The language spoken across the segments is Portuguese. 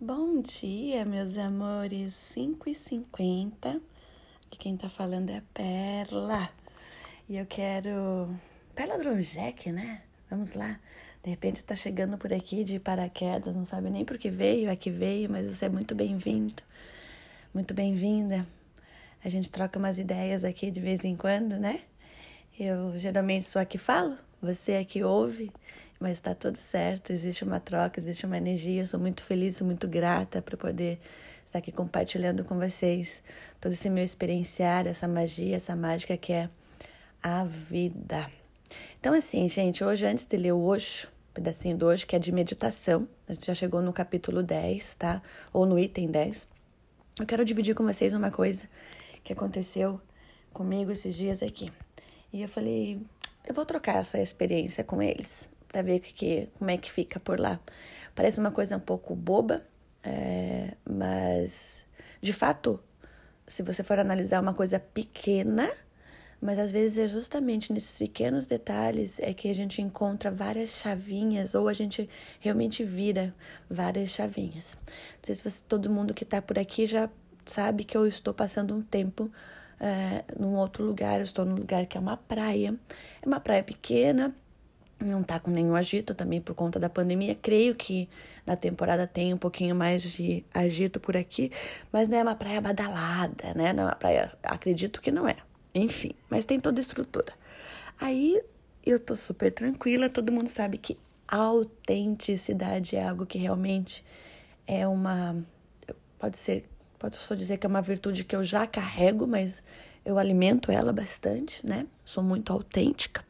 Bom dia, meus amores. 5 e 50 E quem tá falando é a Perla. E eu quero. Perla Drojek, né? Vamos lá. De repente está chegando por aqui de paraquedas, não sabe nem por que veio, é que veio, mas você é muito bem-vindo, muito bem-vinda. A gente troca umas ideias aqui de vez em quando, né? Eu geralmente sou a que falo, você é que ouve, mas está tudo certo, existe uma troca, existe uma energia. Eu sou muito feliz, sou muito grata por poder estar aqui compartilhando com vocês todo esse meu experienciar, essa magia, essa mágica que é a vida. Então, assim, gente, hoje, antes de ler o Osho, pedacinho do hoje, que é de meditação. A gente já chegou no capítulo 10, tá? Ou no item 10. Eu quero dividir com vocês uma coisa que aconteceu comigo esses dias aqui. E eu falei, eu vou trocar essa experiência com eles para ver que, que, como é que fica por lá. Parece uma coisa um pouco boba, é, mas de fato, se você for analisar uma coisa pequena, mas às vezes é justamente nesses pequenos detalhes é que a gente encontra várias chavinhas ou a gente realmente vira várias chavinhas. Não sei se você, todo mundo que está por aqui já sabe que eu estou passando um tempo é, num outro lugar. Eu estou num lugar que é uma praia. É uma praia pequena, não está com nenhum agito também por conta da pandemia. Creio que na temporada tem um pouquinho mais de agito por aqui, mas não é uma praia badalada, né? Não é uma praia, acredito que não é. Enfim, mas tem toda a estrutura. Aí eu tô super tranquila, todo mundo sabe que autenticidade é algo que realmente é uma. Pode ser, pode só dizer que é uma virtude que eu já carrego, mas eu alimento ela bastante, né? Sou muito autêntica.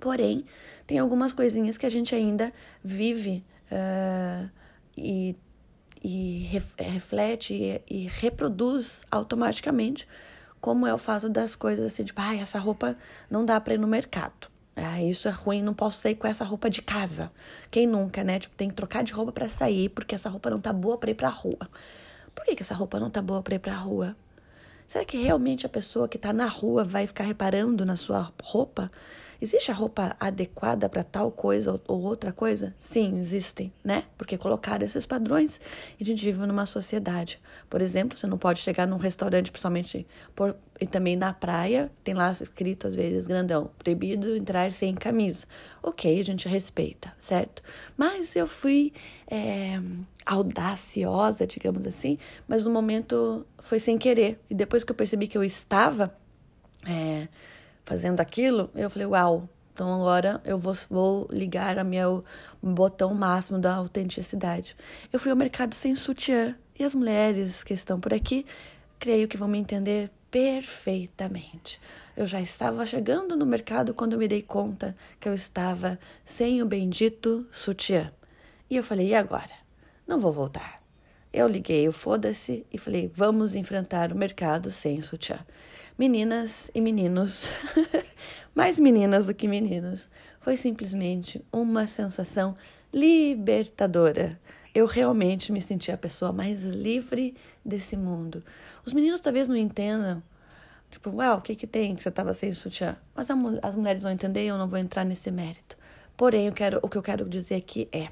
Porém, tem algumas coisinhas que a gente ainda vive uh, e, e reflete e, e reproduz automaticamente como é o fato das coisas assim, tipo, ah, essa roupa não dá para ir no mercado. Ah, isso é ruim, não posso sair com essa roupa de casa. Quem nunca, né? Tipo, tem que trocar de roupa para sair porque essa roupa não tá boa para ir pra rua. Por que, que essa roupa não tá boa para ir pra rua? Será que realmente a pessoa que tá na rua vai ficar reparando na sua roupa? Existe a roupa adequada para tal coisa ou, outra coisa? Sim, existem, né? Porque colocaram esses padrões e a gente vive numa sociedade. Por exemplo, você não pode chegar num restaurante, principalmente por, e também na praia, tem lá escrito às vezes grandão, proibido entrar sem camisa. Ok, a gente respeita, certo? Mas eu fui é, audaciosa, digamos assim, mas no momento foi sem querer. E depois que eu percebi que eu estava. É, fazendo aquilo, eu falei, uau, então agora eu vou, vou ligar a meu botão máximo da autenticidade. Eu fui ao mercado sem sutiã e as mulheres que estão por aqui, creio que vão me entender perfeitamente. Eu já estava chegando no mercado quando me dei conta que eu estava sem o bendito sutiã. E eu falei, e agora? Não vou voltar. Eu liguei o foda-se e falei, vamos enfrentar o mercado sem sutiã meninas e meninos, mais meninas do que meninos. Foi simplesmente uma sensação libertadora. Eu realmente me senti a pessoa mais livre desse mundo. Os meninos talvez não entendam. Tipo, uau, o que que tem que você estava sem sutiã? Mas a, as mulheres vão entender e eu não vou entrar nesse mérito. Porém, eu quero, o que eu quero dizer aqui é: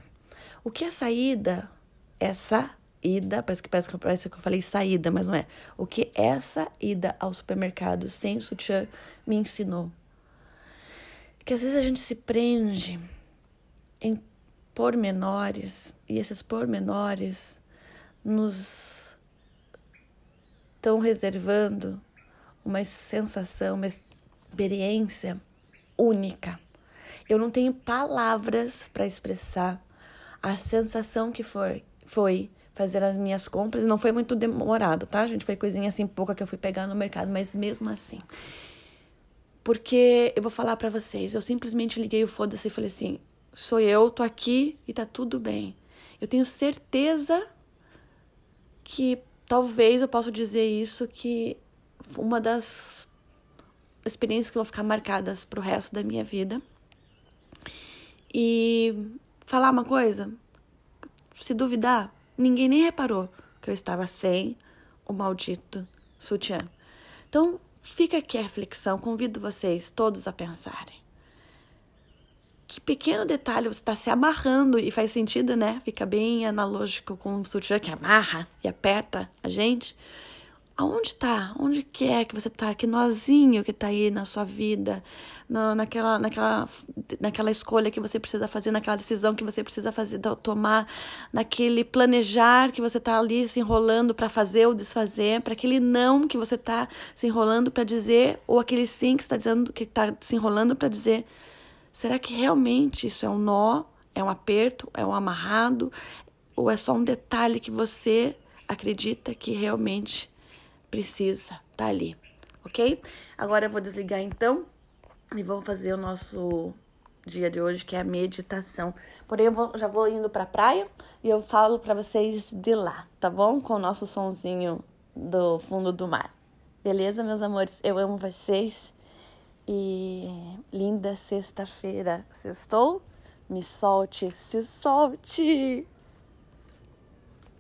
o que a saída, essa ida, parece que, parece, parece que eu falei saída, mas não é. O que essa ida ao supermercado sem sutiã me ensinou. Que às vezes a gente se prende em pormenores e esses pormenores nos estão reservando uma sensação, uma experiência única. Eu não tenho palavras para expressar a sensação que foi, foi fazer as minhas compras. Não foi muito demorado, tá, gente? Foi coisinha assim pouca que eu fui pegar no mercado, mas mesmo assim. Porque eu vou falar para vocês, eu simplesmente liguei o foda-se e falei assim: sou eu, tô aqui e tá tudo bem. Eu tenho certeza que talvez eu possa dizer isso que uma das experiências que vão ficar marcadas pro resto da minha vida. E falar uma coisa, se duvidar, Ninguém nem reparou que eu estava sem o maldito sutiã. Então, fica aqui a reflexão, convido vocês todos a pensarem. que pequeno detalhe você está se amarrando e faz sentido, né? Fica bem analógico com o sutiã que amarra e aperta a gente. Aonde está? Onde que é que você está? Que nozinho que está aí na sua vida, no, naquela, naquela, naquela escolha que você precisa fazer, naquela decisão que você precisa fazer, tomar, naquele planejar que você está ali se enrolando para fazer ou desfazer, para aquele não que você está se enrolando para dizer, ou aquele sim que está dizendo que está se enrolando para dizer. Será que realmente isso é um nó, é um aperto, é um amarrado, ou é só um detalhe que você acredita que realmente precisa tá ali, ok? Agora eu vou desligar então e vou fazer o nosso dia de hoje, que é a meditação. Porém, eu vou, já vou indo pra praia e eu falo para vocês de lá, tá bom? Com o nosso sonzinho do fundo do mar. Beleza, meus amores? Eu amo vocês. E linda sexta-feira. Sextou? Me solte, se solte!